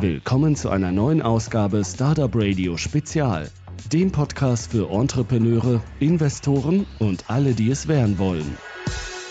Willkommen zu einer neuen Ausgabe Startup Radio Spezial, dem Podcast für Entrepreneure, Investoren und alle, die es werden wollen.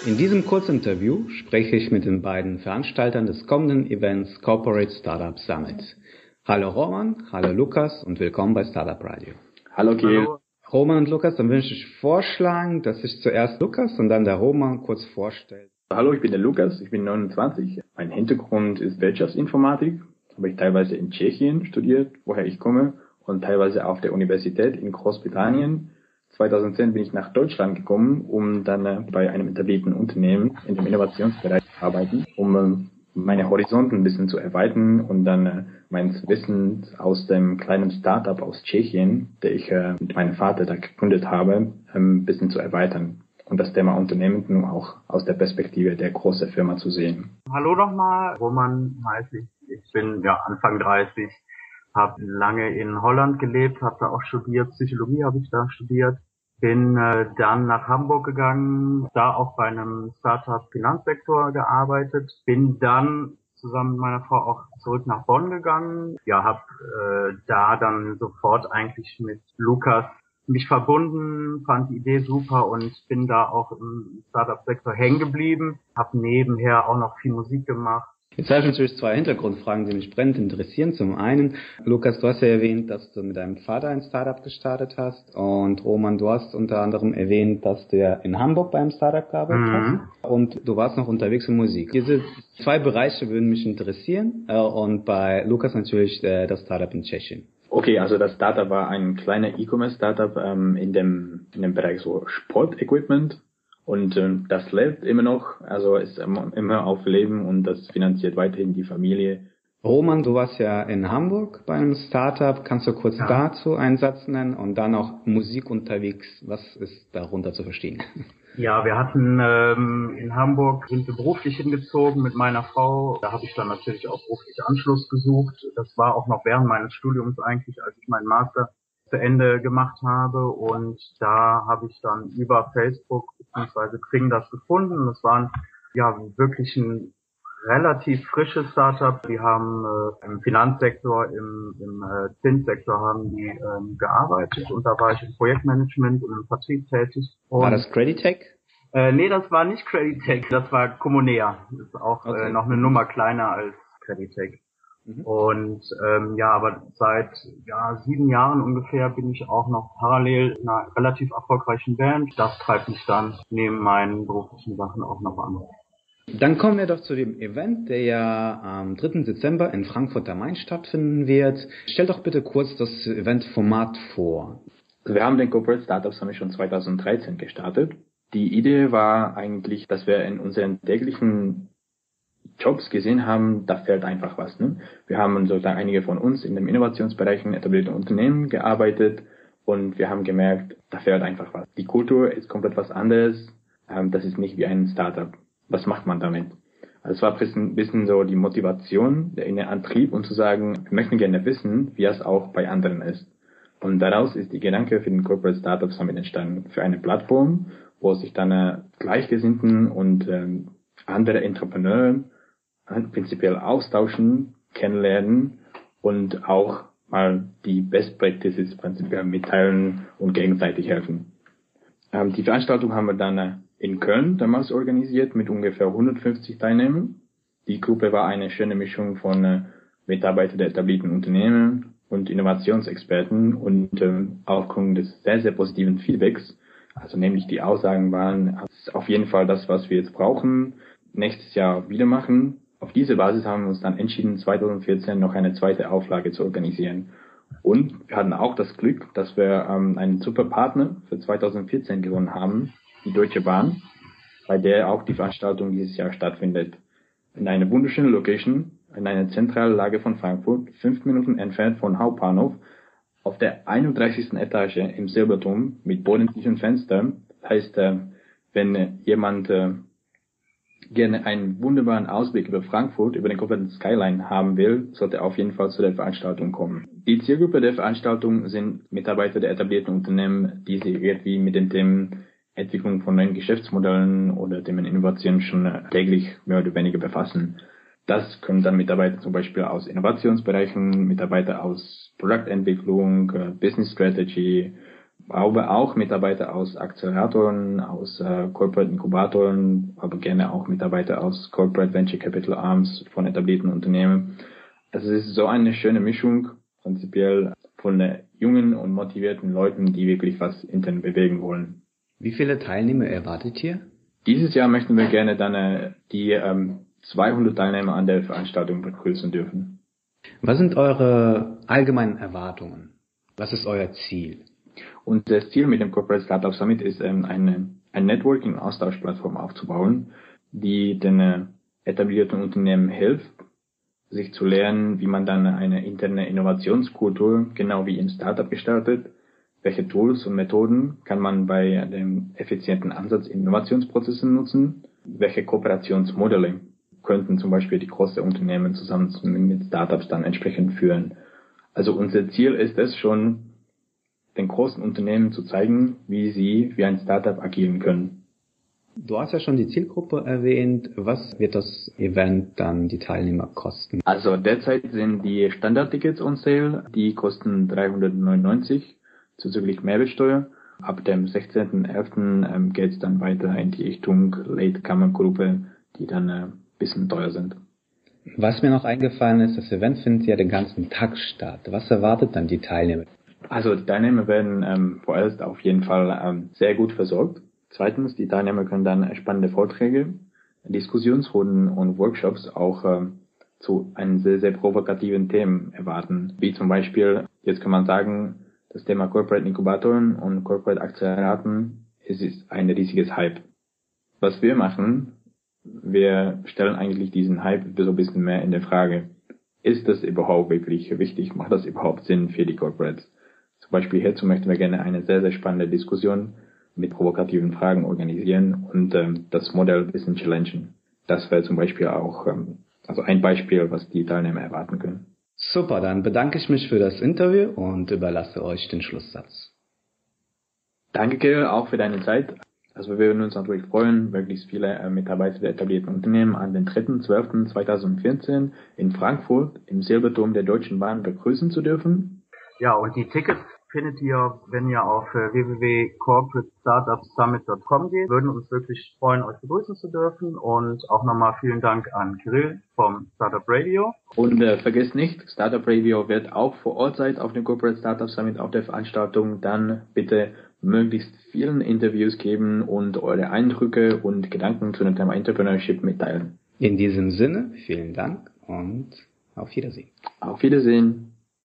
In diesem Kurzinterview spreche ich mit den beiden Veranstaltern des kommenden Events Corporate Startup Summit. Hallo Roman, hallo Lukas und willkommen bei Startup Radio. Hallo Kiel. Roman und Lukas, dann würde ich vorschlagen, dass sich zuerst Lukas und dann der Roman kurz vorstellt. Hallo, ich bin der Lukas, ich bin 29. Mein Hintergrund ist Wirtschaftsinformatik, habe ich teilweise in Tschechien studiert, woher ich komme, und teilweise auf der Universität in Großbritannien. 2010 bin ich nach Deutschland gekommen, um dann äh, bei einem etablierten Unternehmen in dem Innovationsbereich zu arbeiten, um äh, meine Horizonten ein bisschen zu erweitern und dann äh, mein Wissen aus dem kleinen Startup aus Tschechien, der ich mit meinem Vater da gegründet habe, ähm, ein bisschen zu erweitern und das Thema Unternehmen nun auch aus der Perspektive der großen Firma zu sehen. Hallo nochmal, Roman heißt ich. Ich bin ja Anfang 30, habe lange in Holland gelebt, habe da auch studiert, Psychologie habe ich da studiert, bin äh, dann nach Hamburg gegangen, da auch bei einem Startup Finanzsektor gearbeitet, bin dann zusammen mit meiner Frau auch zurück nach Bonn gegangen. Ja, habe äh, da dann sofort eigentlich mit Lukas mich verbunden, fand die Idee super und bin da auch im Startup-Sektor hängen geblieben. Habe nebenher auch noch viel Musik gemacht. Jetzt habe ich natürlich zwei Hintergrundfragen, die mich brennend interessieren. Zum einen, Lukas, du hast ja erwähnt, dass du mit deinem Vater ein Startup gestartet hast. Und Roman, du hast unter anderem erwähnt, dass du ja in Hamburg beim Startup gearbeitet mhm. hast. Und du warst noch unterwegs in Musik. Diese zwei Bereiche würden mich interessieren. Äh, und bei Lukas natürlich äh, das Startup in Tschechien. Okay, also das Startup war ein kleiner E-Commerce-Startup ähm, in dem in dem Bereich so Sportequipment und ähm, das lebt immer noch, also ist immer auf Leben und das finanziert weiterhin die Familie. Roman, du warst ja in Hamburg bei einem Startup. Kannst du kurz ja. dazu einen Satz nennen und dann auch Musik unterwegs? Was ist darunter zu verstehen? Ja, wir hatten ähm, in Hamburg sind wir beruflich hingezogen mit meiner Frau. Da habe ich dann natürlich auch beruflich Anschluss gesucht. Das war auch noch während meines Studiums eigentlich, als ich meinen Master zu Ende gemacht habe. Und da habe ich dann über Facebook bzw. Xing das gefunden. Das waren ja wirklich ein relativ frisches Startup. Die haben äh, im Finanzsektor, im, im äh, Zinssektor haben die ähm, gearbeitet und da war ich im Projektmanagement und im Vertrieb tätig. Und, war das Creditech? Äh, nee, das war nicht Creditech, das war Comunea. Das ist auch äh, okay. äh, noch eine Nummer kleiner als Creditech. Mhm. Und ähm, ja, aber seit ja, sieben Jahren ungefähr bin ich auch noch parallel in einer relativ erfolgreichen Band. Das treibt mich dann neben meinen beruflichen Sachen auch noch an. Dann kommen wir doch zu dem Event, der ja am 3. Dezember in Frankfurt am Main stattfinden wird. Stell doch bitte kurz das Eventformat vor. Wir haben den Corporate Startup Summit schon 2013 gestartet. Die Idee war eigentlich, dass wir in unseren täglichen Jobs gesehen haben, da fehlt einfach was. Ne? Wir haben sozusagen einige von uns in den Innovationsbereichen etablierten Unternehmen gearbeitet und wir haben gemerkt, da fehlt einfach was. Die Kultur ist komplett was anderes. Ähm, das ist nicht wie ein Startup was macht man damit? Also es war ein bisschen, so die Motivation, der innere Antrieb und zu sagen, wir möchten gerne wissen, wie es auch bei anderen ist. Und daraus ist die Gedanke für den Corporate Startup Summit entstanden, für eine Plattform, wo sich dann äh, Gleichgesinnten und ähm, andere Entrepreneure prinzipiell austauschen, kennenlernen und auch mal die Best Practices prinzipiell mitteilen und gegenseitig helfen. Ähm, die Veranstaltung haben wir dann äh, in Köln damals organisiert mit ungefähr 150 Teilnehmern. Die Gruppe war eine schöne Mischung von äh, Mitarbeitern der etablierten Unternehmen und Innovationsexperten und äh, aufgrund des sehr, sehr positiven Feedbacks, also nämlich die Aussagen waren, ist auf jeden Fall das, was wir jetzt brauchen, nächstes Jahr wieder machen. Auf diese Basis haben wir uns dann entschieden, 2014 noch eine zweite Auflage zu organisieren. Und wir hatten auch das Glück, dass wir ähm, einen super Partner für 2014 gewonnen haben, die Deutsche Bahn, bei der auch die Veranstaltung dieses Jahr stattfindet. In einer wunderschönen Location, in einer zentralen Lage von Frankfurt, fünf Minuten entfernt von Hauptbahnhof, auf der 31. Etage im Silberturm mit bodentiefen Fenstern. Das heißt, äh, wenn jemand äh, gerne einen wunderbaren Ausblick über Frankfurt, über den kompletten Skyline haben will, sollte auf jeden Fall zu der Veranstaltung kommen. Die Zielgruppe der Veranstaltung sind Mitarbeiter der etablierten Unternehmen, die sich irgendwie mit den Themen Entwicklung von neuen Geschäftsmodellen oder Themen Innovation schon täglich mehr oder weniger befassen. Das können dann Mitarbeiter zum Beispiel aus Innovationsbereichen, Mitarbeiter aus Produktentwicklung, äh, Business Strategy, aber auch Mitarbeiter aus Acceleratoren, aus äh, Corporate Inkubatoren, aber gerne auch Mitarbeiter aus Corporate Venture Capital Arms von etablierten Unternehmen. Also es ist so eine schöne Mischung, prinzipiell von jungen und motivierten Leuten, die wirklich was intern bewegen wollen. Wie viele Teilnehmer erwartet ihr? Dieses Jahr möchten wir gerne dann äh, die ähm, 200 Teilnehmer an der Veranstaltung begrüßen dürfen. Was sind eure allgemeinen Erwartungen? Was ist euer Ziel? Und das Ziel mit dem Corporate Startup Summit ist, ähm, eine, eine Networking-Austauschplattform aufzubauen, die den äh, etablierten Unternehmen hilft, sich zu lernen, wie man dann eine interne Innovationskultur genau wie im Startup gestaltet, welche Tools und Methoden kann man bei dem effizienten Ansatz in Innovationsprozessen nutzen, welche Kooperationsmodelle könnten zum Beispiel die großen Unternehmen zusammen mit Startups dann entsprechend führen. Also unser Ziel ist es schon, den großen Unternehmen zu zeigen, wie sie wie ein Startup agieren können. Du hast ja schon die Zielgruppe erwähnt. Was wird das Event dann die Teilnehmer kosten? Also derzeit sind die Standardtickets on sale. Die kosten 399 zuzüglich Mehrwertsteuer. Ab dem 16.11. Ähm, geht es dann weiter in die Richtung Late-Kammergruppe, die dann ein äh, bisschen teuer sind. Was mir noch eingefallen ist, das Event findet ja den ganzen Tag statt. Was erwartet dann die Teilnehmer? Also die Teilnehmer werden ähm, vorerst auf jeden Fall ähm, sehr gut versorgt. Zweitens, die Teilnehmer können dann spannende Vorträge, Diskussionsrunden und Workshops auch ähm, zu einem sehr, sehr provokativen Themen erwarten. Wie zum Beispiel, jetzt kann man sagen, das Thema Corporate Inkubatoren und Corporate Akzeleraten es ist ein riesiges Hype. Was wir machen, wir stellen eigentlich diesen Hype so ein bisschen mehr in der Frage. Ist das überhaupt wirklich wichtig? Macht das überhaupt Sinn für die Corporates? Zum Beispiel hierzu möchten wir gerne eine sehr, sehr spannende Diskussion mit provokativen Fragen organisieren und ähm, das Modell ein bisschen challengen. Das wäre zum Beispiel auch ähm, also ein Beispiel, was die Teilnehmer erwarten können. Super, dann bedanke ich mich für das Interview und überlasse euch den Schlusssatz. Danke, Kirill, auch für deine Zeit. Also wir würden uns natürlich freuen, möglichst viele äh, Mitarbeiter der etablierten Unternehmen an den 3.12.2014 in Frankfurt im Silberturm der Deutschen Bahn begrüßen zu dürfen. Ja, und die Tickets findet ihr, wenn ihr auf äh, www.corporatestartupsummit.com geht. Würden uns wirklich freuen, euch begrüßen zu dürfen. Und auch nochmal vielen Dank an Kirill vom Startup Radio. Und äh, vergesst nicht, Startup Radio wird auch vor Ort sein auf dem Corporate Startup Summit auf der Veranstaltung. Dann bitte möglichst vielen Interviews geben und eure Eindrücke und Gedanken zu dem Thema Entrepreneurship mitteilen. In diesem Sinne, vielen Dank und auf Wiedersehen. Auf Wiedersehen.